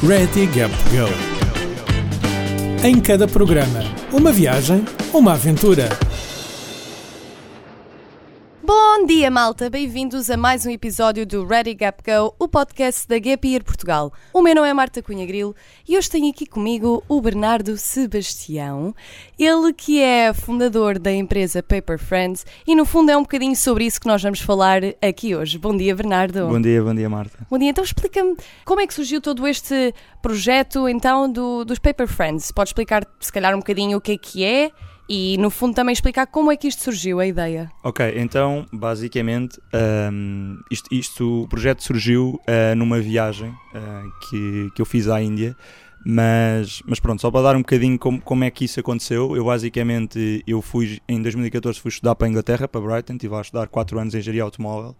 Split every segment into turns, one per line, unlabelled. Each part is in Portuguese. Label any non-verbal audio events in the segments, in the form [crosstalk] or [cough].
Ready Gap Go. Em cada programa, uma viagem, uma aventura.
Dia, malta! Bem-vindos a mais um episódio do Ready Gap Go, o podcast da Gap Year Portugal. O meu nome é Marta Cunha Grilo e hoje tenho aqui comigo o Bernardo Sebastião, ele que é fundador da empresa Paper Friends e no fundo é um bocadinho sobre isso que nós vamos falar aqui hoje. Bom dia, Bernardo!
Bom dia, bom dia, Marta.
Bom dia, então explica-me como é que surgiu todo este projeto então do, dos Paper Friends. Pode explicar se calhar um bocadinho o que é que é e no fundo também explicar como é que isto surgiu, a ideia.
Ok, então basicamente um, isto, isto, o projeto surgiu uh, numa viagem uh, que, que eu fiz à Índia, mas, mas pronto, só para dar um bocadinho como, como é que isso aconteceu, eu basicamente eu fui em 2014 fui estudar para a Inglaterra, para Brighton, estive a estudar 4 anos em engenharia automóvel.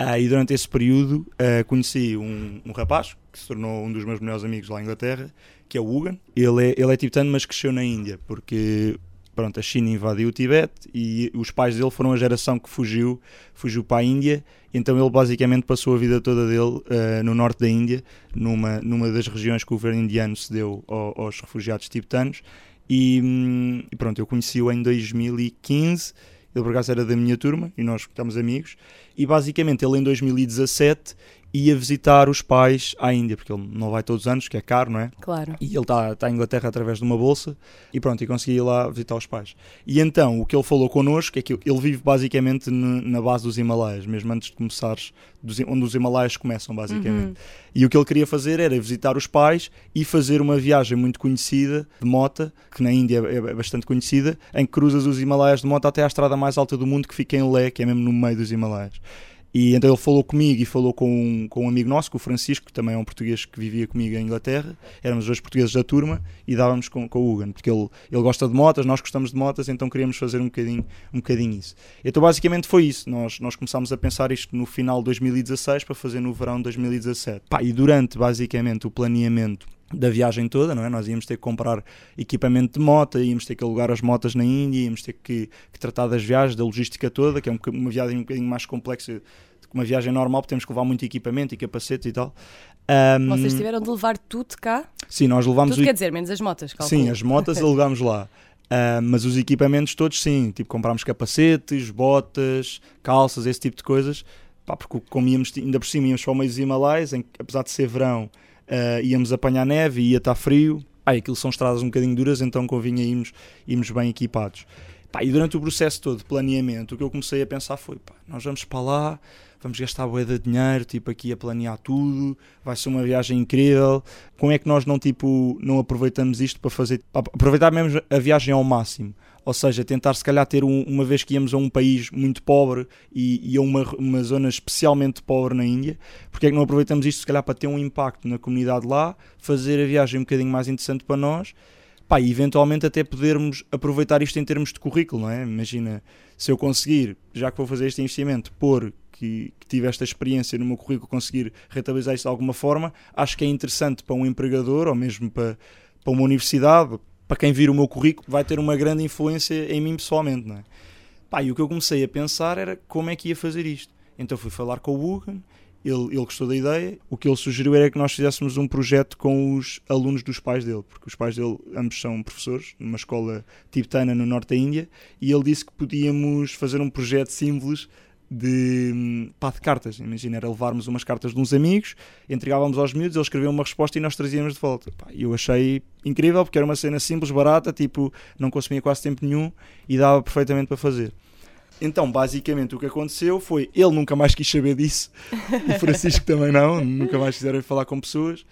Uh, e durante esse período conheci um, um rapaz que se tornou um dos meus melhores amigos lá em Inglaterra, que é o Hugan. Ele é, ele é tibetano, mas cresceu na Índia, porque pronto, a China invadiu o Tibete e os pais dele foram a geração que fugiu, fugiu para a Índia, então ele basicamente passou a vida toda dele uh, no norte da Índia, numa, numa das regiões que o governo indiano cedeu ao, aos refugiados tibetanos, e, hum, e pronto, eu conheci-o em 2015, ele por acaso era da minha turma e nós estamos amigos, e basicamente ele em 2017 ia visitar os pais à Índia, porque ele não vai todos os anos, que é caro, não é?
Claro.
E ele está tá em Inglaterra através de uma bolsa e pronto, e consegui ir lá visitar os pais. E então, o que ele falou connosco é que ele vive basicamente na base dos Himalaias, mesmo antes de começares, onde os Himalaias começam, basicamente. Uhum. E o que ele queria fazer era visitar os pais e fazer uma viagem muito conhecida de moto, que na Índia é, é bastante conhecida, em que cruzas os Himalaias de moto até à estrada mais alta do mundo, que fica em Lé, que é mesmo no meio dos Himalaias. E então ele falou comigo e falou com, com um amigo nosso, com o Francisco, que também é um português que vivia comigo em Inglaterra. Éramos dois portugueses da turma e dávamos com, com o Hugan, porque ele, ele gosta de motas, nós gostamos de motas, então queríamos fazer um bocadinho, um bocadinho isso. Então basicamente foi isso. Nós, nós começámos a pensar isto no final de 2016 para fazer no verão de 2017. Pá, e durante basicamente o planeamento da viagem toda, não é? Nós íamos ter que comprar equipamento de moto, íamos ter que alugar as motas na Índia, íamos ter que, que tratar das viagens, da logística toda, que é uma viagem um bocadinho mais complexa que uma viagem normal, porque temos que levar muito equipamento e capacetes e tal.
Um, Vocês tiveram de levar tudo cá?
Sim, nós levámos...
Tudo o... quer dizer, menos as motas, calculo.
Sim, as motas [laughs] alugámos lá. Uh, mas os equipamentos todos sim, tipo comprámos capacetes, botas, calças, esse tipo de coisas, pá, porque como íamos, ainda por cima íamos para o meio dos Himalaias, em, apesar de ser verão, uh, íamos apanhar neve ia estar frio. Ah, aquilo são estradas um bocadinho duras, então convinha irmos, irmos bem equipados. Pá, e durante o processo todo de planeamento, o que eu comecei a pensar foi: pá, nós vamos para lá, vamos gastar bué de dinheiro, tipo, aqui a planear tudo, vai ser uma viagem incrível. Como é que nós não, tipo, não aproveitamos isto para fazer, para aproveitar mesmo a viagem ao máximo? Ou seja, tentar se calhar ter um, uma vez que íamos a um país muito pobre e, e a uma, uma zona especialmente pobre na Índia, porque é que não aproveitamos isto se calhar para ter um impacto na comunidade lá, fazer a viagem um bocadinho mais interessante para nós pá, e eventualmente até podermos aproveitar isto em termos de currículo, não é? Imagina, se eu conseguir, já que vou fazer este investimento, pôr que, que tive esta experiência no meu currículo, conseguir rentabilizar isto de alguma forma, acho que é interessante para um empregador ou mesmo para, para uma universidade, para quem vir o meu currículo, vai ter uma grande influência em mim pessoalmente, não é? Pá, e o que eu comecei a pensar era como é que ia fazer isto. Então fui falar com o Bugan, ele, ele gostou da ideia. O que ele sugeriu era que nós fizéssemos um projeto com os alunos dos pais dele, porque os pais dele ambos são professores numa escola tibetana no norte da Índia, e ele disse que podíamos fazer um projeto simples de, pá, de cartas. Imagina, era levarmos umas cartas de uns amigos, entregávamos aos miúdos, eles escreviam uma resposta e nós trazíamos de volta. E eu achei incrível porque era uma cena simples, barata, tipo, não consumia quase tempo nenhum e dava perfeitamente para fazer. Então, basicamente, o que aconteceu foi ele nunca mais quis saber disso, o Francisco [laughs] também não, nunca mais quiseram falar com pessoas.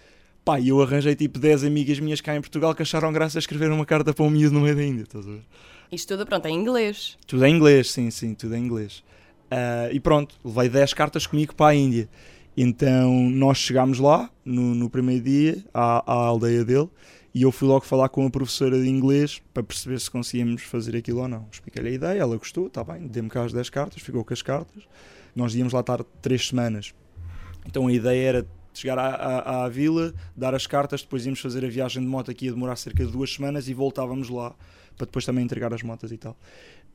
Pá, e eu arranjei tipo 10 amigas minhas cá em Portugal que acharam graça a escrever uma carta para um miúdo no meio da Índia, estás a ver?
Isto tudo, pronto, é em inglês.
Tudo em inglês, sim, sim, tudo em inglês. Uh, e pronto, levei 10 cartas comigo para a Índia. Então nós chegámos lá no, no primeiro dia à, à, aldeia dele e eu fui logo falar com a professora de inglês para perceber se conseguíamos fazer aquilo ou não. Expliquei-lhe a ideia, ela gostou, está bem, deu-me cá as 10 cartas, ficou com as cartas. Nós íamos lá estar 3 semanas. Então a ideia era chegar à, à, à, vila, dar as cartas, depois íamos fazer a viagem de moto aqui ia demorar cerca de duas semanas e voltávamos lá para depois também entregar as motas e tal.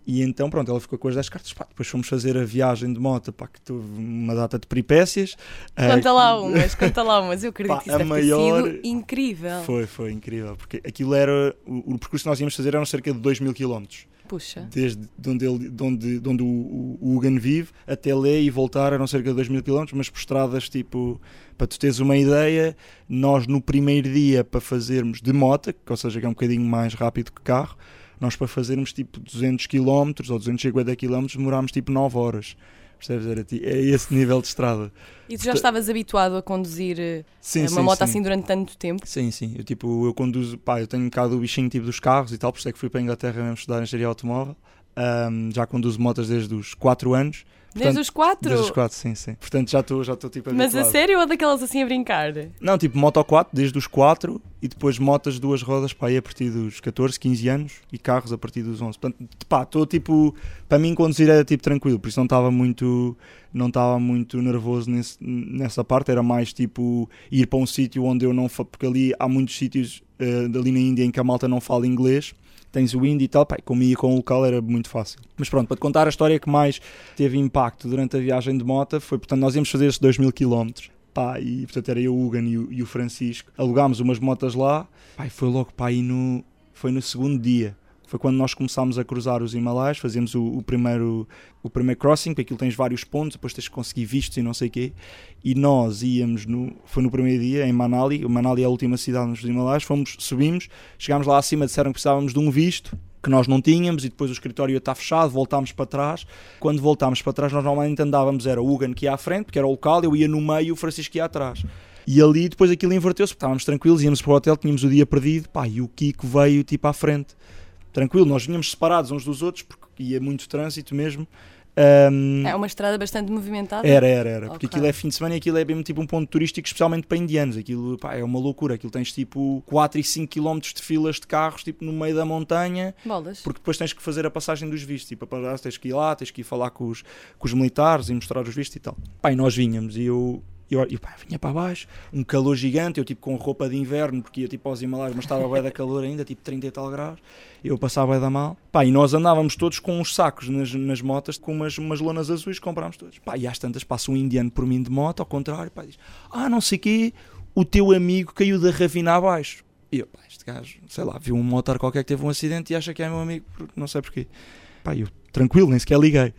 E então, pronto, ela ficou com as 10 cartas. Pá, depois fomos fazer a viagem de moto, pá, que teve uma data de peripécias.
Conta
Ah,
lá umas, conta lá umas. Eu [laughs] acredito
Pá,
que isso
a maior-
sido incrível.
Foi, foi incrível. Porque aquilo era. O, o percurso que nós íamos fazer eram cerca de 2 mil quilómetros.
Puxa.
Desde de onde, ele, de onde, de onde o, o, o Hugan vive até Lé e voltar eram cerca de 2 mil quilómetros, mas por estradas tipo. Para tu teres uma ideia, nós no primeiro dia para fazermos de moto, ou seja, que é um bocadinho mais rápido que carro, nós para fazermos tipo 200 km ou 250 km demorámos tipo 9 horas. Percebes? Era, ti- é esse nível de estrada.
E tu já estavas habituado a conduzir eh,
Sim,
uma
sim,
moto
sim.
assim durante tanto tempo?
Sim, sim. Eu, tipo, eu conduzo, pá, eu tenho um bocado o bichinho tipo dos carros e tal, por isso é que fui para a Inglaterra mesmo estudar engenharia automóvel. Ahm, já conduzo motas desde os 4 anos.
Desde
Portanto,
os quatro?
Desde os 4, sim, sim. Portanto, já estou já estou tipo
Mas a sério ou daquelas assim a brincar?
Não, tipo moto 4, desde os 4 e depois motas duas rodas para aí a partir dos 14, 15 anos e carros a partir dos 11. Portanto, pá, estou tipo, para mim conduzir era tipo tranquilo, por isso não estava muito, não estava muito nervoso nesse- nessa parte, era mais tipo ir para um sítio onde eu não, porque ali há muitos sítios eh, ali na Índia em que a malta não fala inglês. Tens o indie e tal, pá, como com o local era muito fácil. Mas pronto, para te contar a história que mais teve impacto durante a viagem de moto foi, portanto, nós íamos fazer esses 2 mil km. Pá, e portanto era eu, o Hugan e o, e o Francisco. Alugámos umas motas lá. Pá, e foi logo pá, aí no, foi no segundo dia. Foi quando nós começámos a cruzar os Himalaias, fazíamos o, o primeiro, o primeiro crossing, porque aquilo tens vários pontos, depois tens que conseguir vistos e não sei o quê. E nós íamos, no, foi no primeiro dia, em Manali, Manali é a última cidade nos Himalaias, fomos, subimos, chegámos lá acima, disseram que precisávamos de um visto, que nós não tínhamos, e depois o escritório estar fechado, voltámos para trás. Quando voltámos para trás, nós normalmente andávamos, era o Hugan que ia à frente, porque era o local, eu ia no meio e o Francisco ia atrás. E ali depois aquilo inverteu-se, estávamos tranquilos, íamos para o hotel, tínhamos o dia perdido, pá, e o Kiko veio tipo à frente. Tranquilo, nós vinhamos separados uns dos outros, porque ia muito trânsito mesmo. Ahm,
É uma estrada bastante movimentada.
era, era, era. Porque aquilo é fim de semana e aquilo é mesmo tipo um ponto turístico, especialmente para indianos. Aquilo pá, é uma loucura. Aquilo tens tipo 4 e 5 km de filas de carros tipo no meio da montanha,
Bolas.
porque depois tens que fazer a passagem dos vistos. Tipo, tens que ir lá, tens que ir falar com os, com os militares e mostrar os vistos e tal. Pá, e nós vinhamos e eu. Eu, eu pá, vinha para baixo, um calor gigante, eu tipo com roupa de inverno, porque ia tipo aos Himalaias, mas estava bem da calor ainda, tipo 30 e tal graus, eu passava da mal. Pá, e nós andávamos todos com uns sacos nas, nas motas, com umas, umas lonas azuis, comprámos todos. Pá, e às tantas passa um indiano por mim de moto, ao contrário, pá, diz, ah, não sei quê, o teu amigo caiu da ravina abaixo. E eu, pá, este gajo, sei lá, viu um motor qualquer que teve um acidente e acha que é meu amigo, não sei porquê. Pá, eu, tranquilo, nem sequer liguei.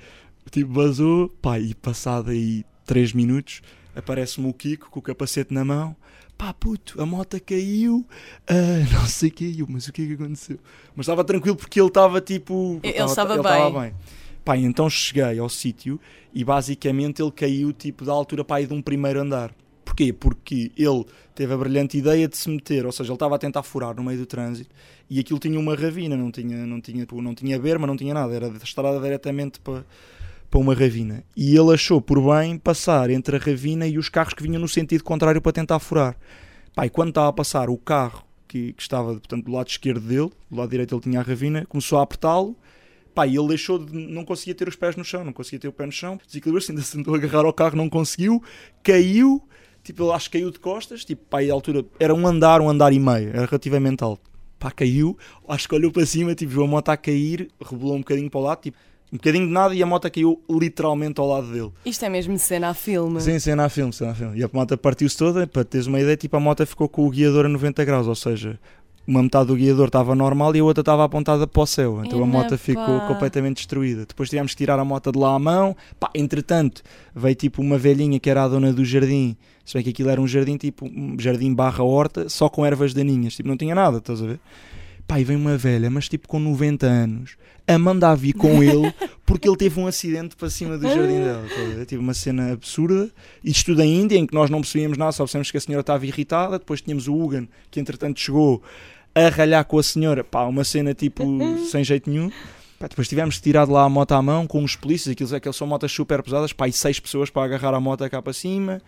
Tipo, vazou, pá, e passado aí 3 minutos, aparece-me o Kiko com o capacete na mão. Pá, puto, a moto caiu, ah, [laughs] não sei o que, eu, mas o que é que aconteceu? Mas estava tranquilo porque ele estava tipo.
Ele estava
ele
bem.
estava bem. Pá, então cheguei ao sítio e basicamente ele caiu tipo da altura pá, de um primeiro andar. Porquê? Porque ele teve a brilhante ideia de se meter, ou seja, ele estava a tentar furar no meio do trânsito e aquilo tinha uma ravina, não tinha, não tinha, não tinha berma, não tinha nada, era da estrada diretamente para, para uma ravina. E ele achou por bem passar entre a ravina e os carros que vinham no sentido contrário para tentar furar. Pá, e quando estava a passar o carro que, que estava portanto, do lado esquerdo dele, do lado direito ele tinha a ravina, começou a apertá-lo. Pá, ele deixou de. não conseguia ter os pés no chão, não conseguia ter o pé no chão, desequilibrou-se, ainda se tentou agarrar ao carro, não conseguiu, caiu, tipo, ele acho que caiu de costas, tipo, pá, a altura era um andar, um andar e meio, era relativamente alto. Pá, caiu, acho que olhou para cima, tipo, viu a moto a cair, rebolou um bocadinho para o lado, tipo, um bocadinho de nada e a moto caiu literalmente ao lado dele.
Isto é mesmo cena a filme.
Sim, cena a filme, cena a filme. E a moto partiu-se toda, para teres uma ideia, tipo, a moto ficou com o guiador a 90 graus, ou seja, uma metade do guiador estava normal e a outra estava apontada para o céu. Então a moto ficou
pá.
completamente destruída. Depois tivemos que tirar a moto de lá à mão. Pá, entretanto, veio tipo uma velhinha que era a dona do jardim. Se bem que aquilo era um jardim, tipo, um jardim barra horta, só com ervas daninhas. Tipo, não tinha nada, estás a ver? Pá, e vem uma velha, mas tipo com 90 anos, a mandar vir com ele [laughs] porque ele teve um acidente para cima do jardim dela. Tive uma cena absurda. Isto tudo em Índia, em que nós não percebíamos nada, só percebemos que a senhora estava irritada. Depois tínhamos o Hugan, que entretanto chegou a ralhar com a senhora. Pá, uma cena tipo [laughs] sem jeito nenhum. Pá, depois tivemos que tirar de lá a moto à mão com os polícias, aquilo, aquelas são motas super pesadas, pá, e seis pessoas para agarrar a moto cá para cima.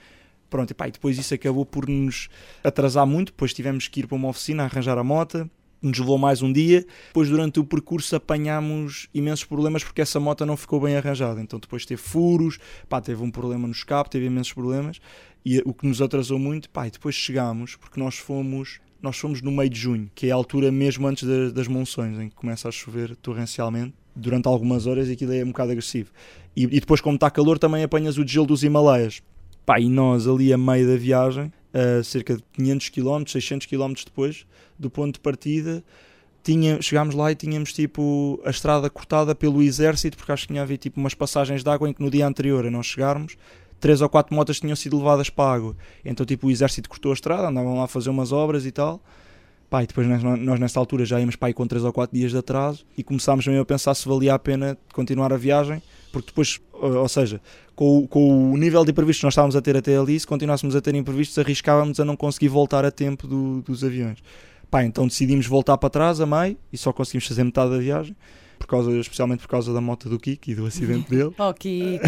Pronto, e, pá, e depois isso acabou por nos atrasar muito. Depois tivemos que ir para uma oficina a arranjar a moto. Nos levou mais um dia. Depois, durante o percurso, apanhámos imensos problemas porque essa moto não ficou bem arranjada. Então, depois teve furos, pá, teve um problema no escape, teve imensos problemas. E o que nos atrasou muito, pá, e depois chegámos, porque nós fomos nós fomos no meio de junho, que é a altura mesmo antes das, das monções, em que começa a chover torrencialmente durante algumas horas e aquilo é um bocado agressivo. E, e depois, como está calor, também apanhas o gelo dos Himalaias. Pá, e nós ali a meio da viagem, a cerca de 500 km, 600 km depois do ponto de partida, tinha, chegámos lá e tínhamos tipo a estrada cortada pelo exército, porque acho que tinha havido tipo umas passagens de água em que no dia anterior a nós chegarmos, três ou quatro motas tinham sido levadas para a água. Então tipo o exército cortou a estrada, andavam lá a fazer umas obras e tal. Pá, e depois nós, nesta altura já íamos para aí com 3 ou 4 dias de atraso e começámos mesmo a pensar se valia a pena continuar a viagem, porque depois, ou seja, com o, com o nível de imprevistos que nós estávamos a ter até ali, se continuássemos a ter imprevistos, arriscávamos a não conseguir voltar a tempo do, dos aviões. Pá, então decidimos voltar para trás a meio e só conseguimos fazer metade da viagem. Por causa, especialmente por causa da moto do Kiko e do acidente dele. [laughs]
oh, Kiko!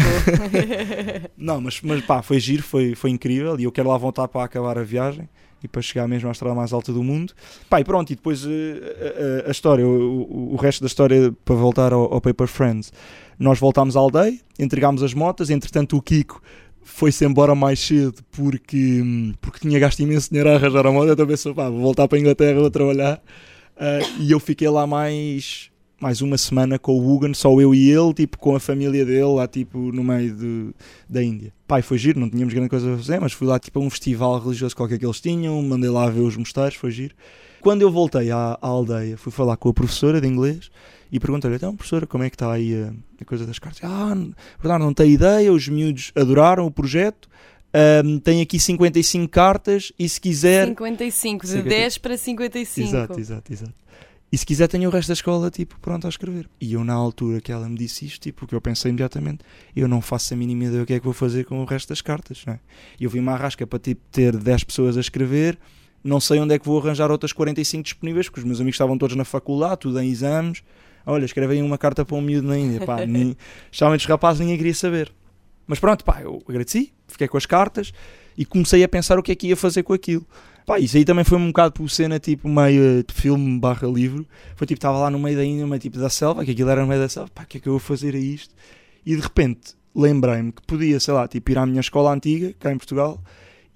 [laughs]
não, mas, mas pá, foi giro, foi, foi incrível e eu quero lá voltar para acabar a viagem e para chegar mesmo à estrada mais alta do mundo. Pá, e pronto, e depois uh, a, a, história, o, o, o, resto da história para voltar ao, ao Paper Friends. Nós voltámos à aldeia, entregámos as motas, entretanto o Kiko foi-se embora mais cedo porque, porque tinha gasto imenso dinheiro a arranjar a moto. Então pensou, pá, vou voltar para a Inglaterra, vou trabalhar. Uh, e eu fiquei lá mais, mais uma semana com o Hugan, só eu e ele, tipo, com a família dele, lá tipo no meio de, da Índia. Pai, foi giro, não tínhamos grande coisa a fazer, mas fui lá tipo a um festival religioso qualquer que eles tinham, mandei lá ver os mosteiros, foi giro. Quando eu voltei à, à aldeia, fui falar com a professora de inglês e perguntei-lhe, então, professora, como é que está aí a, a coisa das cartas? Ah, verdade, não tem ideia, os miúdos adoraram o projeto, um, tem aqui 55 cartas e se quiser...
55, de 50... 10 para 55.
Exato, exato, exato. E se quiser tenho o resto da escola, tipo, pronto a escrever. E eu na altura que ela me disse isto, tipo, que eu pensei imediatamente, eu não faço a mínima ideia o que é que vou fazer com o resto das cartas, não é? E eu vi uma arrasca para, tipo, ter 10 pessoas a escrever, não sei onde é que vou arranjar outras 45 disponíveis, porque os meus amigos estavam todos na faculdade, tudo em exames, olha, escrevem uma carta para um miúdo na Índia, pá, [laughs] nem, os rapazes ninguém queria saber. Mas pronto, pá, eu agradeci, fiquei com as cartas e comecei a pensar o que é que ia fazer com aquilo. Pá, isso aí também foi um bocado por cena tipo meio de filme barra livro. Foi tipo, estava lá no meio da Índia, meio tipo da selva, que aquilo era no meio da selva, pá, o que é que eu vou fazer a isto? E de repente lembrei-me que podia, sei lá, tipo ir à minha escola antiga, cá em Portugal,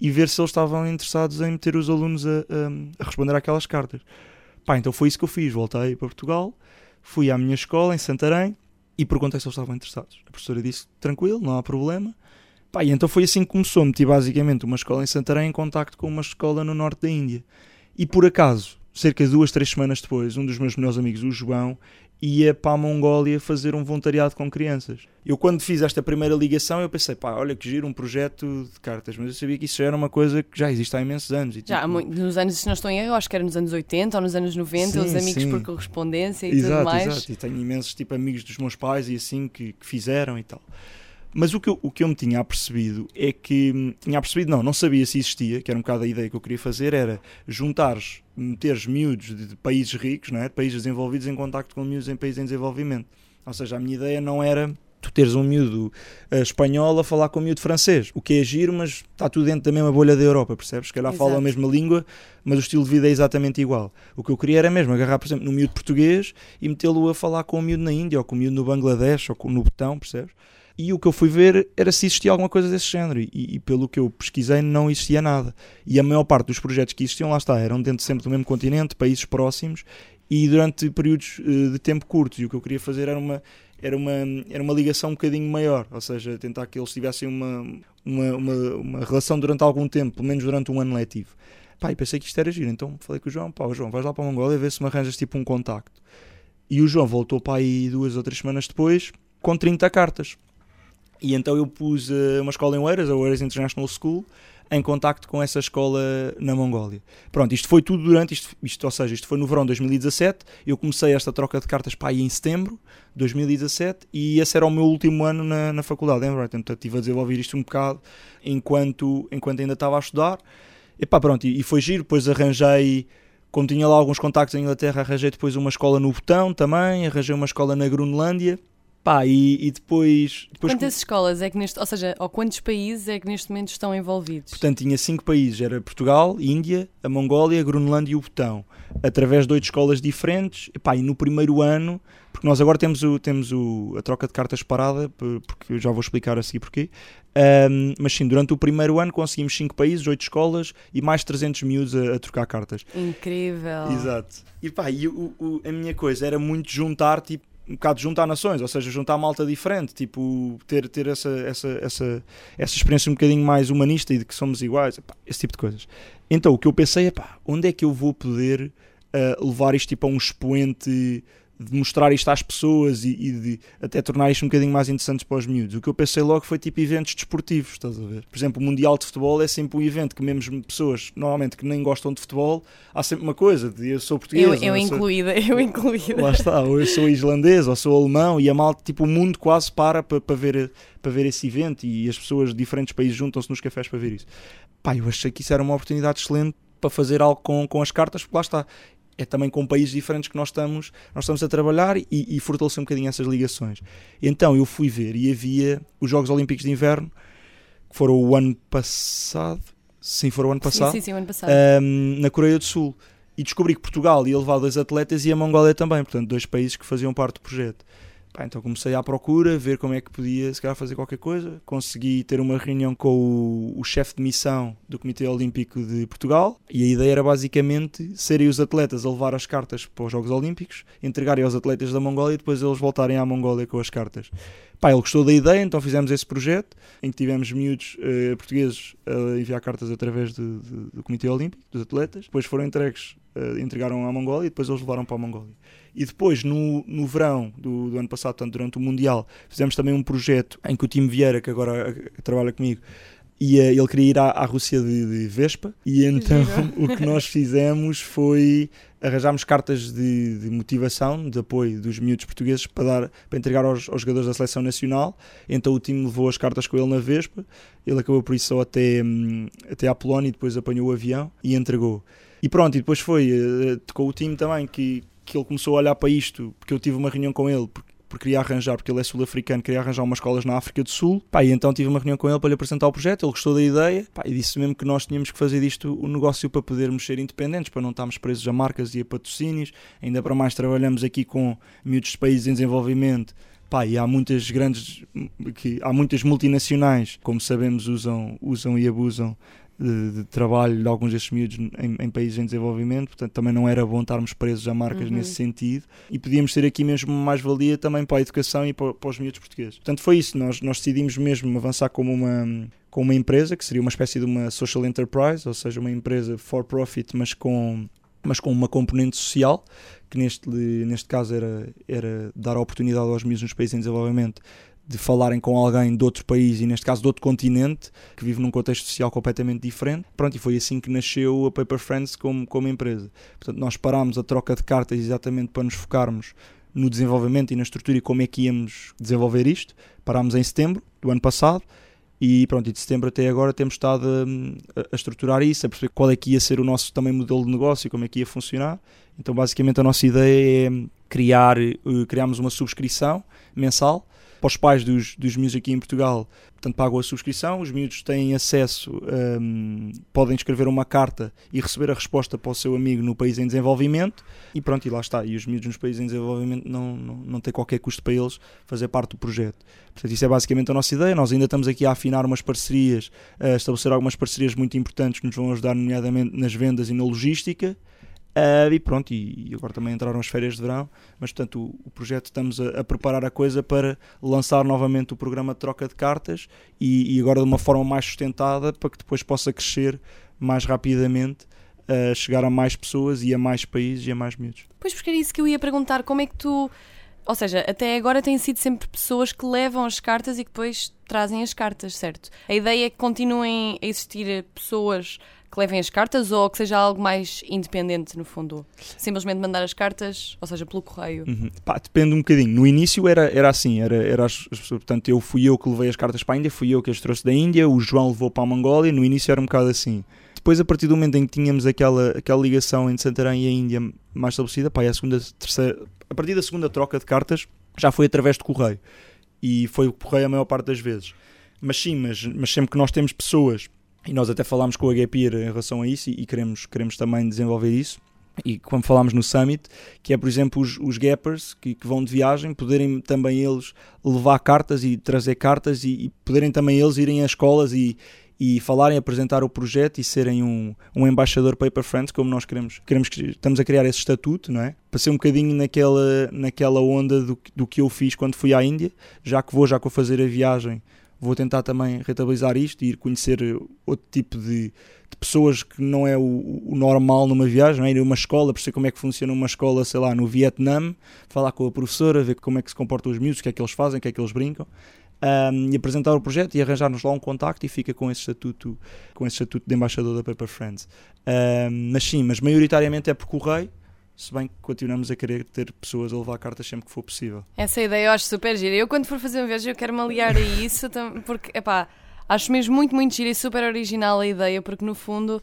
e ver se eles estavam interessados em meter os alunos a, a, a responder àquelas cartas. Pá, então foi isso que eu fiz, voltei para Portugal, fui à minha escola em Santarém e perguntei se eles estavam interessados. A professora disse: tranquilo, não há problema. Pá, e então foi assim que começou. Meti basicamente uma escola em Santarém em contacto com uma escola no norte da Índia. E por acaso, cerca de duas, três semanas depois, um dos meus melhores amigos, o João, ia para a Mongólia fazer um voluntariado com crianças. Eu, quando fiz esta primeira ligação, eu pensei, pá, olha que giro um projeto de cartas, mas eu sabia que isso já era uma coisa que já existe há imensos anos. E,
já, tipo... nos anos, se não estou em erro, acho que era nos anos 80 ou nos anos 90, sim, os amigos sim. por correspondência e
exato,
tudo mais.
Exato, e tenho imensos tipo, amigos dos meus pais e assim que, que fizeram e tal. Mas o que, eu, o que eu me tinha apercebido é que. Tinha apercebido, não, não sabia se existia, que era um bocado a ideia que eu queria fazer, era juntares, meteres miúdos de, países ricos, não é? de países desenvolvidos, em contacto com miúdos em países em desenvolvimento. Ou seja, a minha ideia não era tu teres um miúdo uh, espanhol a falar com um miúdo francês, o que é giro, mas está tudo dentro da mesma bolha da Europa, percebes? Se calhar falam a mesma língua, mas o estilo de vida é exatamente igual. O que eu queria era mesmo agarrar, por exemplo, no miúdo português e metê-lo a falar com um miúdo na Índia, ou com um miúdo no Bangladesh, ou com, no Betão, percebes? E o que eu fui ver era se existia alguma coisa desse género. E, e, pelo que eu pesquisei, não existia nada. E a maior parte dos projetos que existiam, lá está, eram dentro sempre do mesmo continente, países próximos e durante períodos uh, de tempo curtos. E o que eu queria fazer era uma, era uma, era uma ligação um bocadinho maior, ou seja, tentar que eles tivessem uma, uma, uma, uma relação durante algum tempo, pelo menos durante um ano letivo. Pá, e pensei que isto era giro, então falei com o João, pá, João, vais lá para a Mongólia ver se me arranjas tipo um contacto. E o João voltou para aí duas ou três semanas depois com 30 cartas. E então eu pus uh, uma escola em Oeiras, a Oeiras International School, em contacto com essa escola na Mongólia. Pronto, isto foi tudo durante, isto, isto, ou seja, isto foi no verão de 2017, eu comecei esta troca de cartas para aí em setembro de 2017 e esse era o meu último ano na, na faculdade em Brighton, portanto estive a desenvolver isto um bocado enquanto, enquanto ainda estava a estudar. E pá, pronto, e, e foi giro, depois arranjei como tinha lá alguns contactos em Inglaterra, arranjei depois uma escola no Botão também, arranjei uma escola na Grunlândia Pá, e, e depois, depois.
Quantas escolas é que neste. Ou seja, ou quantos países é que neste momento estão envolvidos?
Portanto, tinha cinco países: era Portugal, Índia, a Mongólia, a Groenlândia e o Botão. Através de oito escolas diferentes. E, pá, e no primeiro ano, porque nós agora temos, o, temos o, a troca de cartas parada, porque eu já vou explicar a seguir porquê. Um, mas sim, durante o primeiro ano conseguimos 5 países, 8 escolas e mais 300 miúdos a, a trocar cartas.
Incrível!
Exato. E pá, e o, o, a minha coisa era muito juntar, tipo, um bocado juntar nações, ou seja, juntar malta diferente, tipo, ter, ter essa, essa, essa, essa experiência um bocadinho mais humanista e de que somos iguais, epá, esse tipo de coisas. Então o que eu pensei é, pá, onde é que eu vou poder uh, levar isto tipo, a um expoente de mostrar isto às pessoas e, e, de até tornar isto um bocadinho mais interessante para os miúdos. O que eu pensei logo foi tipo eventos desportivos, estás a ver? Por exemplo, o Mundial de Futebol é sempre um evento que mesmo pessoas normalmente que nem gostam de futebol, há sempre uma coisa de eu sou português.
Eu, eu, eu incluída, sou... eu incluída.
Lá está, ou eu sou islandês, ou sou alemão, e a malta, tipo, o mundo quase para para, para ver para ver esse evento e as pessoas de diferentes países juntam-se nos cafés para ver isso. Pá, eu achei que isso era uma oportunidade excelente para fazer algo com, com as cartas, porque lá está, é também com países diferentes que nós estamos, nós estamos a trabalhar e, e fortalecer um bocadinho essas ligações. Então eu fui ver e havia os Jogos Olímpicos de Inverno, que foram o ano passado, sim, foram o ano passado,
sim, sim, sim, o ano passado.
Um, na Coreia do Sul. E descobri que Portugal ia levar dois atletas e a Mongólia também, portanto, dois países que faziam parte do projeto. Pá, então comecei à procura, ver como é que podia se calhar fazer qualquer coisa. Consegui ter uma reunião com o, o chefe de missão do Comitê Olímpico de Portugal e a ideia era basicamente serem os atletas a levar as cartas para os Jogos Olímpicos, entregarem aos atletas da Mongólia e depois eles voltarem à Mongólia com as cartas. Pá, ele gostou da ideia, então fizemos esse projeto em que tivemos miúdos uh, portugueses a enviar cartas através de, de, do Comitê Olímpico, dos atletas. Depois foram entregues, uh, entregaram à Mongólia e depois eles levaram para a Mongólia. E depois, no, no verão do, do ano passado, portanto, durante o Mundial, fizemos também um projeto em que o Tim Vieira, que agora trabalha comigo, ia, ele queria ir à, à Rússia de, de, Vespa e então [laughs] o que nós fizemos foi arranjarmos cartas de, de, motivação, de apoio dos miúdos portugueses para, dar, para entregar aos, aos, jogadores da seleção nacional. Então o time levou as cartas com ele na Vespa, ele acabou por isso só até, hum, até à Polónia e depois apanhou o avião e entregou. E pronto, e depois foi, uh, com o time também que, que ele começou a olhar para isto, porque eu tive uma reunião com ele, porque, porque queria arranjar, porque ele é sul-africano, queria arranjar umas escolas na África do Sul. Pá, e então tive uma reunião com ele para lhe apresentar o projeto, ele gostou da ideia, pá, e disse mesmo que nós tínhamos que fazer disto o um negócio para podermos ser independentes, para não estarmos presos a marcas e a patrocínios. Ainda para mais trabalhamos aqui com miúdos de países em desenvolvimento Pá, e há muitas grandes, que, há muitas multinacionais, como sabemos, usam, usam e abusam de, de, trabalho de alguns desses miúdos em, em, países em desenvolvimento, portanto também não era bom estarmos presos a marcas uhum. nesse sentido e podíamos ter aqui mesmo mais-valia também para a educação e para, para, os miúdos portugueses. Portanto foi isso, nós, nós decidimos mesmo avançar como uma, com uma empresa que seria uma espécie de uma social enterprise, ou seja, uma empresa for profit, mas com mas com uma componente social, que neste, neste caso era, era dar a oportunidade aos miúdos nos países em desenvolvimento de falarem com alguém de outro país e neste caso de outro continente que vive num contexto social completamente diferente. Pronto, e foi assim que nasceu a Paper Friends como, como empresa. Portanto, nós parámos a troca de cartas exatamente para nos focarmos no desenvolvimento e na estrutura e como é que íamos desenvolver isto. Parámos em setembro do ano passado e pronto, e de setembro até agora temos estado a, a, estruturar isso, a perceber qual é que ia ser o nosso também modelo de negócio e como é que ia funcionar. Então basicamente a nossa ideia é criar, eh, criarmos uma subscrição mensal para os pais dos, dos miúdos aqui em Portugal, portanto, pagam a subscrição, os miúdos têm acesso, um, podem escrever uma carta e receber a resposta para o seu amigo no país em desenvolvimento, e pronto, e lá está. E os miúdos nos países em desenvolvimento não, não, não têm qualquer custo para eles fazer parte do projeto. Portanto, isso é basicamente a nossa ideia. Nós ainda estamos aqui a afinar umas parcerias, a estabelecer algumas parcerias muito importantes que nos vão ajudar, nomeadamente nas vendas e na logística. Uh, e pronto, e, e, agora também entraram as férias de verão, mas portanto o, o projeto estamos a, a, preparar a coisa para lançar novamente o programa de troca de cartas e, e, agora de uma forma mais sustentada para que depois possa crescer mais rapidamente, uh, chegar a mais pessoas e a mais países e a mais miúdos.
Pois porque era isso que eu ia perguntar, como é que tu. Ou seja, até agora têm sido sempre pessoas que levam as cartas e que depois trazem as cartas, certo? A ideia é que continuem a existir pessoas que levem as cartas ou que seja algo mais independente, no fundo? Simplesmente mandar as cartas, ou seja, pelo correio?
Uhum. Pá, depende um bocadinho. No início era, era assim, era, era as, portanto, eu fui eu que levei as cartas para a Índia, fui eu que as trouxe da Índia, o João levou para a Mongólia, no início era um bocado assim. Depois, a partir do momento em que tínhamos aquela, aquela ligação entre Santarém e a Índia mais estabelecida, pá, a segunda, terceira, a partir da segunda troca de cartas já foi através de correio. E foi o correio a maior parte das vezes. Mas sim, mas, mas sempre que nós temos pessoas e nós até falámos com a Gapir em relação a isso e, queremos, queremos também desenvolver isso. e como falámos no Summit, que é, por exemplo, os, os gappers que, que, vão de viagem, poderem também eles levar cartas e trazer cartas e, e poderem também eles irem às escolas e, e falarem, apresentar o projeto e serem um, um embaixador Paper Friends, como nós queremos, queremos que estamos a criar esse estatuto, não é? Para ser um bocadinho naquela, naquela onda do, do que eu fiz quando fui à Índia, já que vou, já que vou fazer a viagem, vou tentar também rentabilizar isto e ir conhecer outro tipo de, de pessoas que não é o, o, normal numa viagem, não é? ir a uma escola, perceber como é que funciona uma escola, sei lá, no Vietnã, falar com a professora, ver como é que se comportam os miúdos, o que é que eles fazem, o que é que eles brincam um, e apresentar o projeto e arranjar-nos lá um contacto e fica com esse estatuto, com esse estatuto de embaixador da Paper Friends. Um, mas sim, mas maioritariamente é por correio, se bem que continuamos a querer ter pessoas a levar cartas sempre que for possível.
Essa ideia eu acho super gira. Eu quando for fazer uma viagem eu quero me aliar a isso, porque, epá, acho mesmo muito, muito gira e super original a ideia, porque no fundo,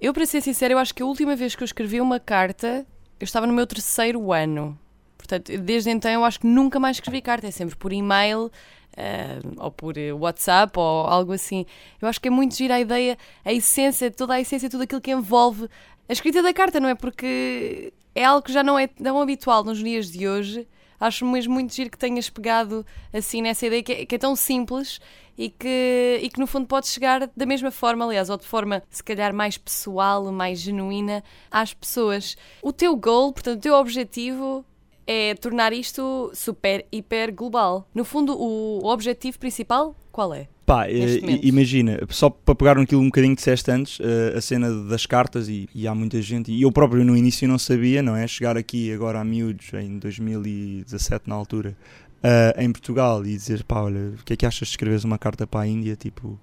eu para ser sincero, eu acho que a última vez que eu escrevi uma carta, eu estava no meu terceiro ano. Portanto, desde então eu acho que nunca mais escrevi carta, é sempre por e-mail, Uh, ou por WhatsApp ou algo assim. Eu acho que é muito gira a ideia, a essência, toda a essência, tudo aquilo que envolve a escrita da carta, não é? Porque é algo que já não é tão habitual nos dias de hoje. Acho mesmo muito giro que tenhas pegado assim nessa ideia que é, que é tão simples e que, e que no fundo pode chegar da mesma forma, aliás, ou de forma se calhar mais pessoal, mais genuína às pessoas. O teu goal, portanto, o teu objetivo é tornar isto super, hiper global. No fundo, o objetivo principal, qual é?
Pá, eh, imagina, só para pegar aquilo um bocadinho que disseste antes, eh, a cena das cartas, e, e, há muita gente, e eu próprio no início não sabia, não é? Chegar aqui agora a miúdos, em 2017 na altura, uh, em Portugal, e dizer, pá, olha, o que é que achas de escreveres uma carta para a Índia? Tipo,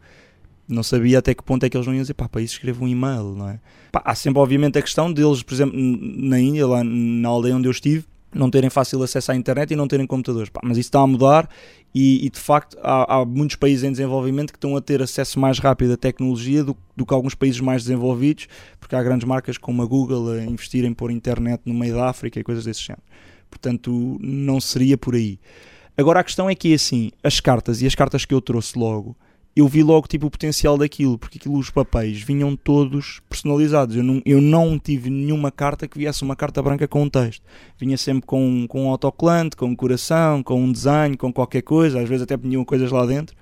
não sabia até que ponto é que eles não iam dizer, pá, para isso escrevo um e-mail, não é? Pá, há sempre, obviamente, a questão deles, por exemplo, na Índia, lá na aldeia onde eu estive, não terem fácil acesso à internet e não terem computadores. Pá, mas isso está a mudar e, e de facto há, há, muitos países em desenvolvimento que estão a ter acesso mais rápido à tecnologia do, do, que alguns países mais desenvolvidos, porque há grandes marcas como a Google a investirem por internet no meio da África e coisas desse género. Portanto, não seria por aí. Agora a questão é que assim, as cartas e as cartas que eu trouxe logo eu vi logo tipo o potencial daquilo, porque aquilo, os papéis vinham todos personalizados. Eu não, eu não tive nenhuma carta que viesse uma carta branca com um texto. Vinha sempre com, com um autocolante, com um coração, com um desenho, com qualquer coisa, às vezes até vinham coisas lá dentro.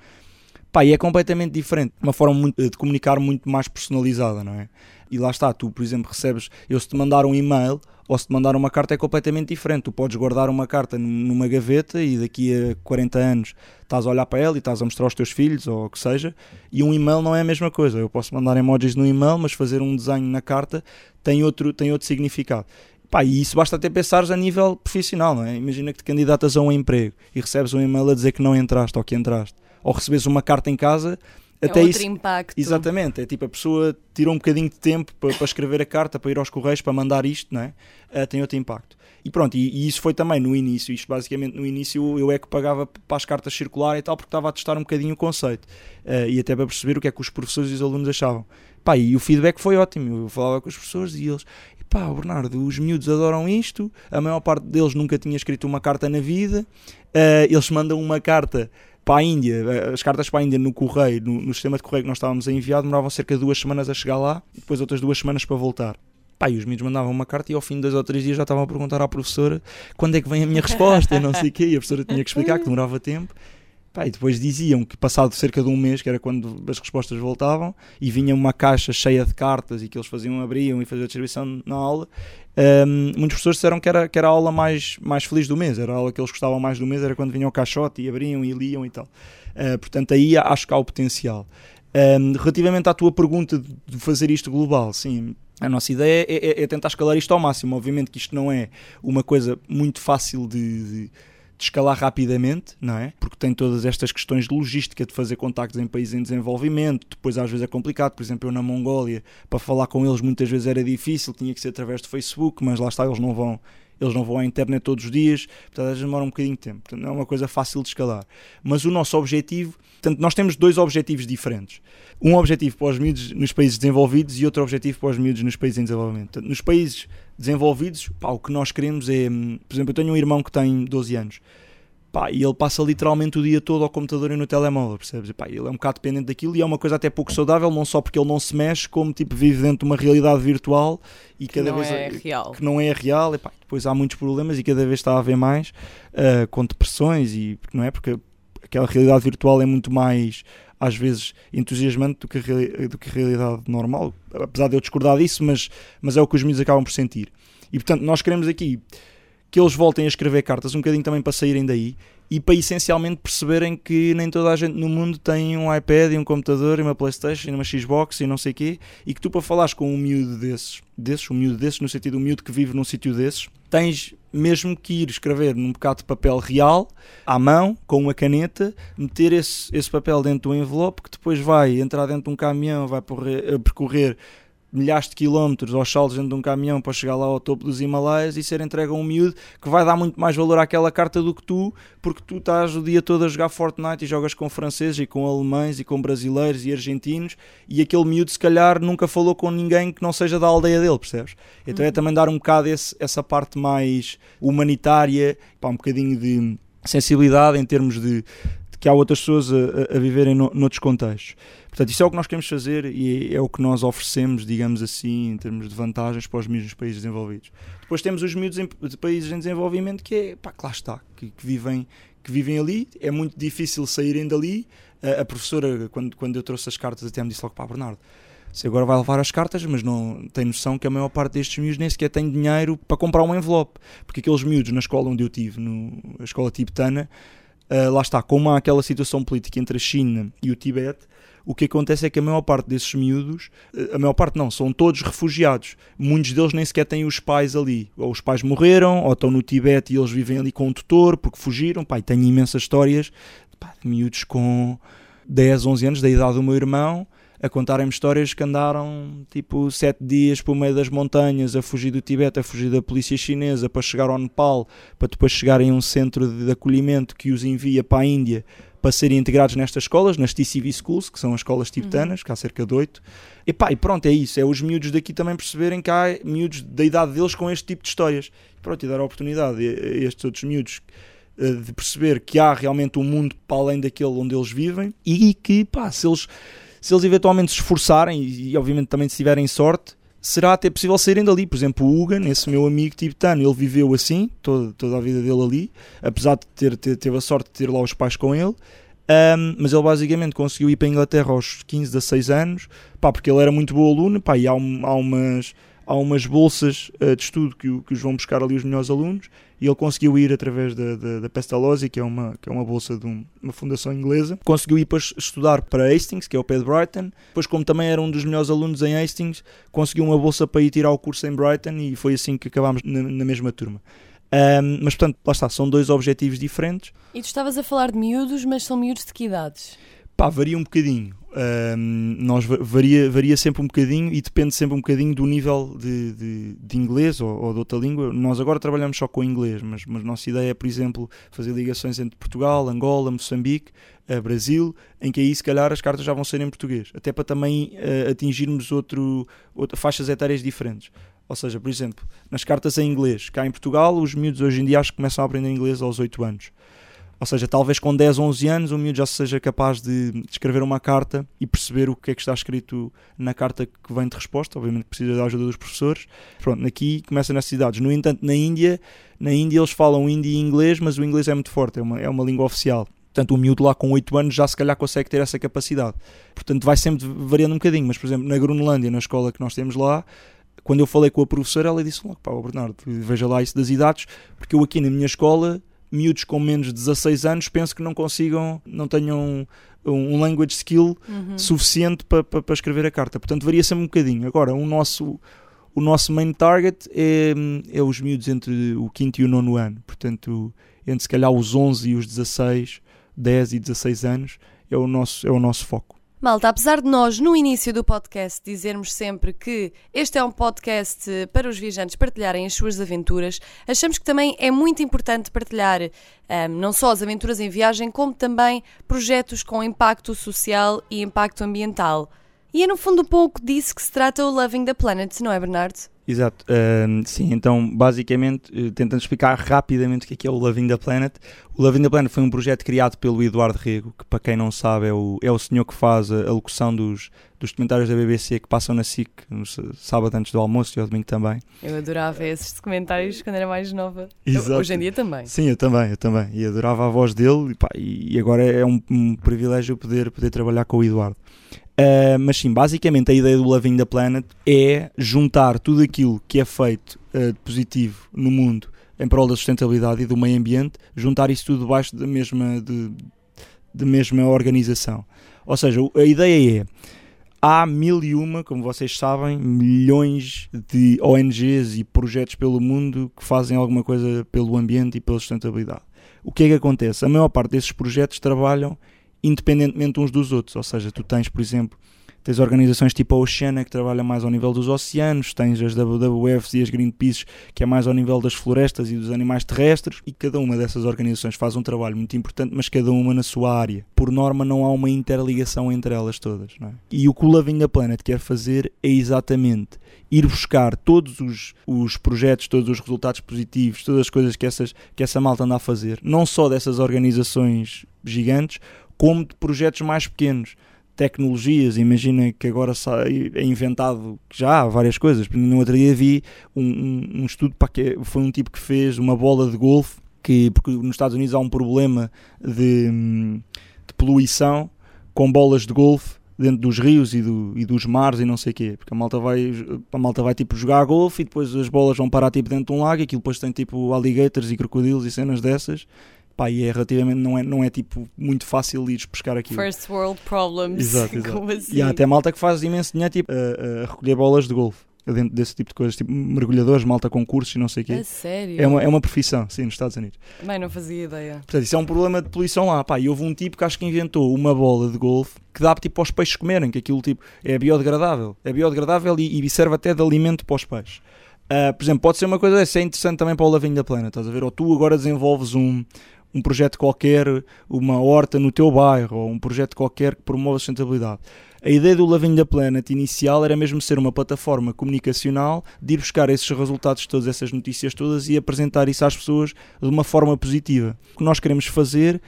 Pá, e é completamente diferente, uma forma muito, de comunicar muito mais personalizada, não é? E lá está, tu, por exemplo, recebes, eu se te mandar um e-mail se te mandar uma carta é completamente diferente. Tu podes guardar uma carta numa gaveta e daqui a 40 anos estás a olhar para ela e estás a mostrar aos teus filhos ou o que seja. E um e-mail não é a mesma coisa. Eu posso mandar emojis no e-mail, mas fazer um desenho na carta tem outro, tem outro significado. Pá, e isso basta até pensares a nível profissional, não é? Imagina que te candidatas a um emprego e recebes um e-mail a dizer que não entraste ou que entraste. Ou recebes uma carta em casa
é até outro isso, impacto.
Exatamente, é tipo a pessoa tirou um bocadinho de tempo para, para escrever a carta, para ir aos correios, para mandar isto, não é? Uh, tem outro impacto. E pronto, e, e, isso foi também no início. Isto basicamente no início eu é que pagava para as cartas circular e tal, porque estava a testar um bocadinho o conceito uh, e até para perceber o que é que os professores e os alunos achavam. Pá, e o feedback foi ótimo. Eu falava com os professores e eles, pá, Bernardo, os miúdos adoram isto. A maior parte deles nunca tinha escrito uma carta na vida. Uh, eles mandam uma carta para a Índia, eh, as cartas para a Índia no correio, no, no, sistema de correio que nós estávamos a enviar, demoravam cerca de duas semanas a chegar lá e depois outras duas semanas para voltar. Pá, e os miúdos mandavam uma carta e ao fim de dois ou três dias já estavam a perguntar à professora quando é que vem a minha resposta, não sei o quê, e a professora tinha que explicar que demorava tempo. Pá, e depois diziam que passado cerca de um mês, que era quando as respostas voltavam, e vinha uma caixa cheia de cartas e que eles faziam, abriam e faziam a distribuição na aula, um, muitos professores disseram que era, que era a aula mais, mais feliz do mês, era a aula que eles gostavam mais do mês, era quando vinham o caixote e abriam e liam e tal. Uh, portanto, aí acho que há o potencial. Um, relativamente à tua pergunta de fazer isto global, sim, a nossa ideia é, é, é, tentar escalar isto ao máximo. Obviamente que isto não é uma coisa muito fácil de, de de escalar rapidamente, não é? Porque tem todas estas questões de logística, de fazer contactos em países em desenvolvimento, depois às vezes é complicado, por exemplo, eu na Mongólia, para falar com eles muitas vezes era difícil, tinha que ser através do Facebook, mas lá está, eles não vão eles não vão à internet todos os dias, portanto às vezes demora um bocadinho de tempo, portanto não é uma coisa fácil de escalar. Mas o nosso objetivo, portanto nós temos dois objetivos diferentes. Um objetivo para os miúdos nos países desenvolvidos e outro objetivo para os miúdos nos países em desenvolvimento. Portanto, nos países desenvolvidos, pá, o que nós queremos é, hum, por exemplo, eu tenho um irmão que tem 12 anos. Pá, e ele passa literalmente o dia todo ao computador e no telemóvel, percebes? E, pá, ele é um bocado dependente daquilo e é uma coisa até pouco saudável, não só porque ele não se mexe, como tipo vive dentro de uma realidade virtual e
Que
cada vez
é real.
que não é real. E, pá, depois há muitos problemas e cada vez está a haver mais ah, com depressões e não é porque aquela realidade virtual é muito mais às vezes entusiasmante do que a, do que a realidade normal, apesar de eu discordar disso, mas, mas é o que os miúdos acabam por sentir. E portanto, nós queremos aqui que eles voltem a escrever cartas um bocadinho também para saírem daí e para essencialmente perceberem que nem toda a gente no mundo tem um iPad e um computador e uma Playstation e uma Xbox e não sei o quê e que tu para falares com um miúdo desses, desses, um miúdo desses no sentido um miúdo que vive num sítio desses, tens mesmo que ir escrever num bocado de papel real, à mão, com uma caneta, meter esse, esse papel dentro do envelope que depois vai entrar dentro de um caminhão, vai porre- eh, percorrer milhares de quilómetros aos saltos dentro de um caminhão para chegar lá ao topo dos Himalaias e ser entregue a um miúdo que vai dar muito mais valor àquela carta do que tu, porque tu estás o dia todo a jogar Fortnite e jogas com franceses e com alemães e com brasileiros e argentinos e aquele miúdo se calhar nunca falou com ninguém que não seja da aldeia dele, percebes? Então é também dar um bocado esse- essa parte mais humanitária, pá, um bocadinho de sensibilidade em termos de, de que há outras pessoas a, a- viverem no, noutros contextos. Portanto, isso é o que nós queremos fazer e é, o que nós oferecemos, digamos assim, em termos de vantagens para os dos países desenvolvidos. Depois temos os miúdos em, de países em desenvolvimento que é, pá, que lá está, que, que vivem, que vivem ali, é muito difícil saírem dali. A, a professora, quando, quando eu trouxe as cartas, até me disse logo, pá, Bernardo, você agora vai levar as cartas, mas não tem noção que a maior parte destes miúdos nem sequer tem dinheiro para comprar um envelope. Porque aqueles miúdos na escola onde eu tive, no, a escola tibetana, ah, lá está, como há aquela situação política entre a China e o Tibete, o que acontece é que a maior parte desses miúdos, ah, a maior parte não, são todos refugiados. Muitos deles nem sequer têm os pais ali. Ou os pais morreram, ou estão no Tibete e eles vivem ali com um tutor porque fugiram. E tenho imensas histórias pá, de miúdos com 10, 11 anos, da idade do meu irmão, a contarem-me histórias que andaram tipo sete dias por meio das montanhas a fugir do Tibete, a fugir da polícia chinesa para chegar ao Nepal, para depois chegarem a um centro de acolhimento que os envia para a Índia para serem integrados nestas escolas, nas TCV Schools, que são as escolas tibetanas, que há cerca de oito. E pá, e pronto, é isso. É os miúdos daqui também perceberem que há miúdos da idade deles com este tipo de histórias. E pronto, e dar a oportunidade a a estes outros miúdos eh, de perceber que há realmente um mundo para além daquele onde eles vivem e que, pá, se eles, se eles eventualmente se esforçarem e, e obviamente também se tiverem sorte, será até possível saírem dali. Por exemplo, o Hugan, esse meu amigo tibetano, ele viveu assim, toda, toda a vida dele ali, apesar de ter, ter, teve a sorte de ter lá os pais com ele. Ahm, mas ele basicamente conseguiu ir para a Inglaterra aos 15, 16 anos, pá, porque ele era muito bom aluno, pá, e há, um- há umas, há umas bolsas eh, de estudo que, que os vão buscar ali os melhores alunos, e ele conseguiu ir através da, da, da Pestalozzi, que é uma, que é uma bolsa de um- uma fundação inglesa, conseguiu ir para estudar para Hastings, que é o pé de Brighton, depois como também era um dos melhores alunos em Hastings, conseguiu uma bolsa para ir tirar o curso em Brighton, e foi assim que acabámos na, na mesma turma. Ahm, mas portanto, lá está, são dois objetivos diferentes,
E tu estavas a falar de miúdos, mas são miúdos de que idades?
Pá, varia um bocadinho. Nós va- varia, varia sempre um bocadinho e depende sempre um bocadinho do nível de, de, de inglês ou, ou de outra língua. Nós agora trabalhamos só com inglês, mas, mas nossa ideia é, por exemplo, fazer ligações entre Portugal, Angola, Moçambique, eh, Brasil, em que aí se calhar as cartas já vão ser em português, até para também eh, atingirmos outro, outra, faixas etárias diferentes. Ou seja, por exemplo, nas cartas em inglês, cá em Portugal, os miúdos hoje em dia acho que começam a aprender inglês aos 8 anos. Ou seja, talvez com 10, 11 anos o miúdo já seja capaz de escrever uma carta e perceber o que é que está escrito na carta que vem de resposta. Obviamente precisa da ajuda dos professores. Pronto, aqui começa nessas idades. No entanto, na Índia, na Índia eles falam hindi e inglês, mas o inglês é muito forte, é uma, é uma língua oficial. Portanto, o miúdo lá com 8 anos já se calhar consegue ter essa capacidade. Portanto, vai sempre variando um bocadinho. Mas, por exemplo, na Groenlândia, na escola que nós temos lá, quando eu falei com a professora, ela disse logo, pá, Bernardo, veja lá isso das idades, porque eu aqui na minha escola, miúdos com menos de 16 anos, penso que não consigam, não tenham um, language skill
Uhum.
suficiente para pa, pa escrever a carta. Portanto, varia sempre um bocadinho. Agora, o nosso, o nosso main target é, é os miúdos entre o quinto e o nono ano. Portanto, entre se calhar os 11 e os 16, 10 e 16 anos, é o nosso, é o nosso foco.
Malta, apesar de nós no início do podcast dizermos sempre que este é um podcast para os viajantes partilharem as suas aventuras, achamos que também é muito importante partilhar ahm, não só as aventuras em viagem, como também projetos com impacto social e impacto ambiental. E é no fundo um pouco disso que se trata o Loving the Planet, não é, Bernardo?
Exato. Uh, sim, então basicamente, uh, tentando explicar rapidamente o que é, que é o Loving the Planet. O Loving the Planet foi um projeto criado pelo Eduardo Rego, que para quem não sabe é o, é o senhor que faz a, a locução dos, dos documentários da BBC que passam na SIC no sábado antes do almoço e ao domingo também.
Eu adorava esses documentários quando era mais nova.
Exato.
Hoje em dia também.
Sim, eu também, eu também. E adorava a voz dele e, pá, e agora é um, um privilégio poder, poder trabalhar com o Eduardo. Uh, mas sim, basicamente a ideia do Loving the Planet é juntar tudo aquilo que é feito uh, de positivo no mundo em prol da sustentabilidade e do meio ambiente, juntar isso tudo debaixo da mesma, de, de mesma organização. Ou seja, a ideia é há mil e uma, como vocês sabem, milhões de ONGs e projetos pelo mundo que fazem alguma coisa pelo ambiente e pela sustentabilidade. O que é que acontece? A maior parte desses projetos trabalham independentemente uns dos outros. Ou seja, tu tens, por exemplo, tens organizações tipo a Oceana que trabalham mais ao nível dos oceanos, tens as WWFs e as Greenpeace que é mais ao nível das florestas e dos animais terrestres, e cada uma dessas organizações faz um trabalho muito importante, mas cada uma na sua área. Por norma, não há uma interligação entre elas todas. É? E o que o Loving the Planet quer fazer é exatamente ir buscar todos os, os projetos, todos os resultados positivos, todas as coisas que, essas, que essa malta anda a fazer, não só dessas organizações gigantes, como de projetos mais pequenos. Tecnologias, imagina que agora é inventado já várias coisas. No outro dia vi um, um, um estudo para que foi um tipo que fez uma bola de golfe, que, porque nos Estados Unidos há um problema de, de poluição com bolas de golfe dentro dos rios e, do, e, dos mares e não sei o quê, porque a malta vai a malta vai tipo jogar golfe e depois as bolas vão parar tipo dentro de um lago e aquilo depois tem tipo alligators e crocodilos e cenas dessas Pá, e é relativamente, não é, não é tipo muito fácil ir pescar aquilo.
First world problems.
Exato, [laughs] exato.
Assim?
E há até malta que faz imenso dinheiro tipo, a, a recolher bolas de golfe dentro desse tipo de coisas, tipo mergulhadores, malta concursos e não sei o quê.
É sério?
É uma, é uma profissão, sim, nos Estados Unidos.
Bem, não fazia ideia.
Portanto, isso é um problema de poluição lá. Pá, e houve um tipo que acho que inventou uma bola de golfe que dá tipo aos peixes comerem, que aquilo tipo é biodegradável. É biodegradável e, e serve até de alimento para os peixes. Uh, por exemplo, pode ser uma coisa dessa, é interessante também para o Loving da Planet, estás a ver? Ou tu agora desenvolves um, um projeto qualquer, uma horta no teu bairro, ou um projeto qualquer que promova a sustentabilidade. A ideia do Loving the Planet inicial era mesmo ser uma plataforma comunicacional de ir buscar esses resultados todas essas notícias todas e apresentar isso às pessoas de uma forma positiva. O que nós queremos fazer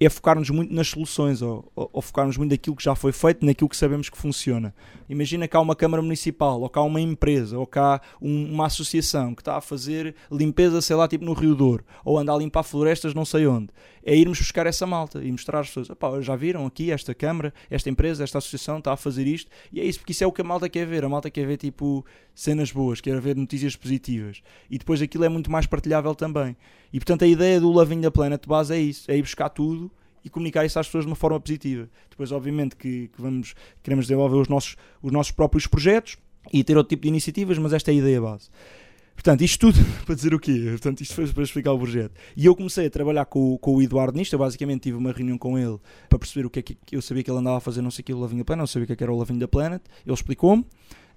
é focar-nos muito nas soluções ou, ou, ou focar-nos muito naquilo que já foi feito, naquilo que sabemos que funciona. Imagina que há uma Câmara Municipal, ou há uma empresa, ou há um, uma associação que está a fazer limpeza, sei lá, tipo no Rio Douro, ou anda a limpar florestas não sei onde. É irmos buscar essa malta e mostrar às pessoas: já viram aqui esta Câmara, esta empresa, esta associação está a fazer isto, e é isso, porque isso é o que a malta quer ver. A malta quer ver tipo cenas boas, quer ver notícias positivas. E depois aquilo é muito mais partilhável também. E portanto a ideia do Loving the Planet base é isso: é ir buscar tudo e comunicar isso às pessoas de uma forma positiva. Depois, obviamente, que, que vamos, queremos desenvolver os nossos, os nossos próprios projetos e ter outro tipo de iniciativas, mas esta é a ideia base. Portanto, isto tudo [laughs] para dizer o quê? Portanto, isto foi para explicar o projeto. E eu comecei a trabalhar com, com o Eduardo nisto. Eu basicamente tive uma reunião com ele para perceber o que é que eu sabia que ele andava a fazer, não sei o que, o Loving the Planet, não sabia o que, é que era o Loving the Planet. Ele explicou-me.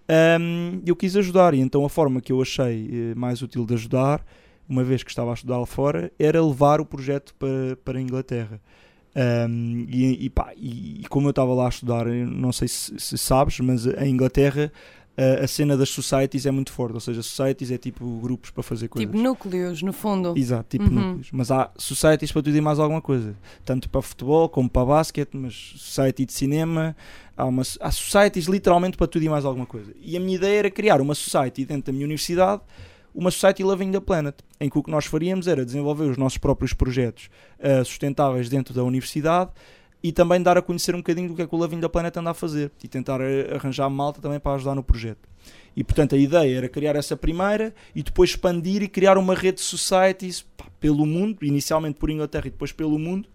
Um, eu quis ajudar, e então a forma que eu achei eh, mais útil de ajudar, uma vez que estava a estudar lá fora, era levar o projeto para, para a Inglaterra. Um, e, e, pá, e, como eu estava lá a estudar, não sei se, se sabes, mas em Inglaterra a, a, cena das societies é muito forte. Ou seja, societies é tipo grupos para fazer coisas.
Tipo núcleos, no fundo.
Exato, tipo uhum. núcleos. Mas há societies para tudo e mais alguma coisa. Tanto para futebol como para basquete, mas society de cinema. Há, uma, há societies literalmente para tudo e mais alguma coisa. E a minha ideia era criar uma society dentro da minha universidade uma Society Loving the Planet, em que o que nós faríamos era desenvolver os nossos próprios projetos uh, sustentáveis dentro da universidade e também dar a conhecer um bocadinho do que é que o Loving the Planet anda a fazer e tentar eh, arranjar malta também para ajudar no projeto. E portanto a ideia era criar essa primeira e depois expandir e criar uma rede de societies pá, pelo mundo, inicialmente por Inglaterra e depois pelo mundo,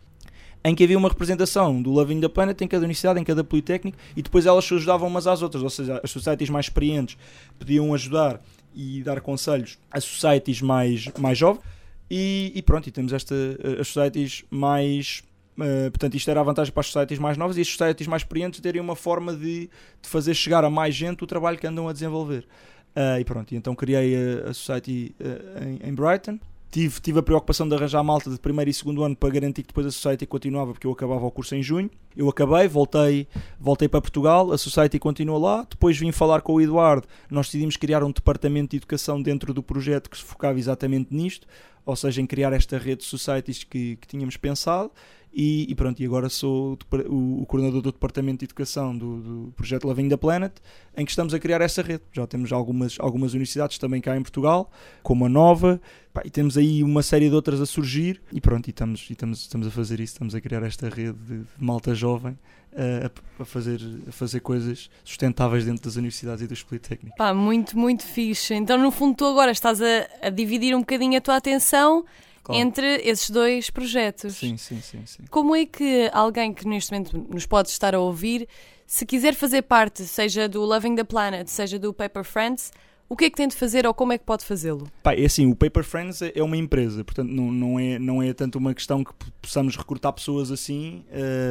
em que havia uma representação do Loving the Planet em cada universidade, em cada politécnico, e depois elas se ajudavam umas às outras, ou seja, as societies mais experientes podiam ajudar e dar conselhos a societies mais, mais jovens. E, e pronto, e temos esta, eh, as societies mais. Uh, portanto, isto era a vantagem para as societies mais novas e as societies mais experientes terem uma forma de, de fazer chegar a mais gente o trabalho que andam a desenvolver. Uh, e pronto, e então criei a, a Society uh, em, em, Brighton tive, tive a preocupação de arranjar malta de primeiro e segundo ano para garantir que depois a Society continuava, porque eu acabava o curso em junho. Eu acabei, voltei, voltei para Portugal, a Society continua lá. Depois vim falar com o Eduardo. Nós decidimos criar um departamento de educação dentro do projeto que se focava exatamente nisto, ou seja, em criar esta rede de societies que, que tínhamos pensado. E, e, pronto, e agora sou o, o, coordenador do Departamento de Educação do, do projeto Loving the Planet, em que estamos a criar essa rede. Já temos algumas, algumas universidades também cá em Portugal, como a Nova, pá, e temos aí uma série de outras a surgir, e pronto, e estamos, e estamos, estamos a fazer isso, estamos a criar esta rede de, de malta jovem. A, a, fazer, a fazer coisas sustentáveis dentro das universidades e dos politécnicos.
Pá, muito, muito fixe. Então, no fundo, tu agora estás a, a dividir um bocadinho a tua atenção Claro. entre esses dois projetos.
Sim, sim, sim, sim.
Como é que alguém que neste momento nos pode estar a ouvir, se quiser fazer parte, seja do Loving the Planet, seja do Paper Friends, o que é que tem de fazer ou como é que pode fazê-lo?
Pá, é assim, o Paper Friends é uma empresa, portanto não, não, é, não é tanto uma questão que possamos recrutar pessoas assim,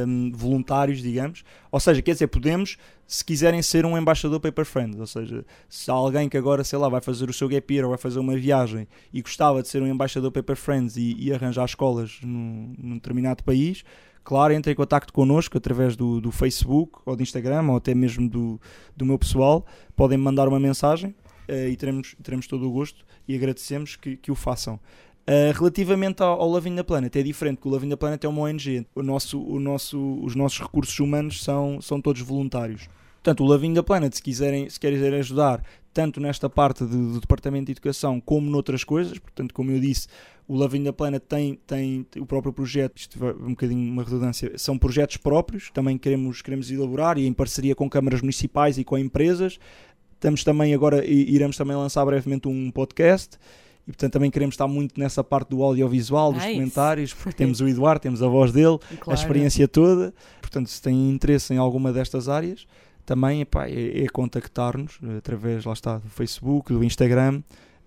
um, voluntários, digamos. Ou seja, quer dizer, podemos, se quiserem ser um embaixador Paper Friends, ou seja, se há alguém que agora, sei lá, vai fazer o seu gap year ou vai fazer uma viagem e gostava de ser um embaixador Paper Friends e, e arranjar escolas num, num determinado país, claro, entre em contato connosco através do, do, Facebook ou do Instagram ou até mesmo do, do meu pessoal. Podem mandar uma mensagem uh, e teremos, teremos todo o gosto e agradecemos que, que o façam. Uh, relativamente ao, ao Loving the Planet, é diferente, porque o Loving the Planet é uma ONG. O nosso, o nosso, os nossos recursos humanos são, são todos voluntários. Portanto, o Loving the Planet, se quiserem, se quiserem ajudar, tanto nesta parte de, do Departamento de Educação como noutras coisas, portanto, como eu disse, o Loving the Planet tem, tem o próprio projeto, isto é um bocadinho uma redundância, são projetos próprios, também queremos, queremos elaborar e em parceria com câmaras municipais e com empresas. Estamos também agora, iremos também lançar brevemente um podcast e portanto também queremos estar muito nessa parte do audiovisual, dos nice. comentários, porque temos [laughs] o Eduardo, temos a voz dele, claro. a experiência toda. Portanto, se têm interesse em alguma destas áreas, também epá, é, é contactar-nos através, lá está, do Facebook, do Instagram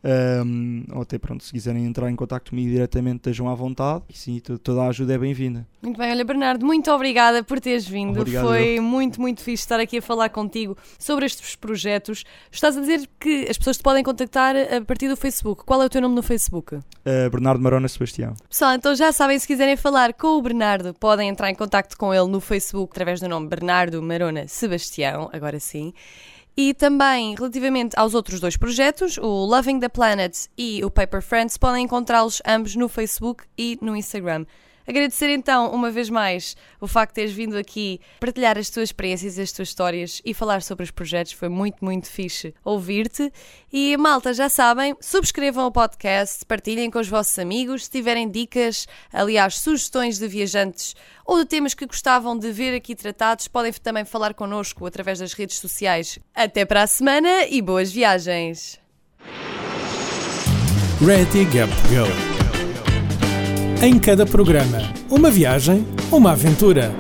um, ou até pronto, se quiserem entrar em contato comigo diretamente, estejam à vontade. E sim, toda a ajuda é bem-vinda.
Muito bem, olha, Bernardo, muito obrigada por teres vindo. Obrigado, Foi eu. muito, muito fixe estar aqui a falar contigo sobre estes projetos. Estás a dizer que as pessoas te podem contactar a partir do Facebook. Qual é o teu nome no Facebook?
Uh, Bernardo Marona Sebastião.
Pessoal, então já sabem, se quiserem falar com o Bernardo, podem entrar em contato com ele no Facebook através do nome Bernardo Marona Sebastião, agora sim. E também, relativamente aos outros dois projetos, o Loving the Planet e o Paper Friends, podem encontrá-los ambos no Facebook e no Instagram. Agradecer então, uma vez mais, o facto de teres vindo aqui partilhar as tuas experiências, as tuas histórias e falar sobre os projetos. Foi muito, muito fixe ouvir-te. E malta, já sabem, subscrevam o podcast, partilhem com os vossos amigos. Se tiverem dicas, aliás, sugestões de viajantes ou de temas que gostavam de ver aqui tratados, podem também falar connosco através das redes sociais. Até para a semana e boas viagens!
Ready Gap Go em cada programa, uma viagem, uma aventura.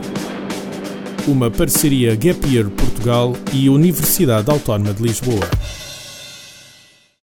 Uma parceria Gap Year Portugal e Universidade Autónoma de Lisboa.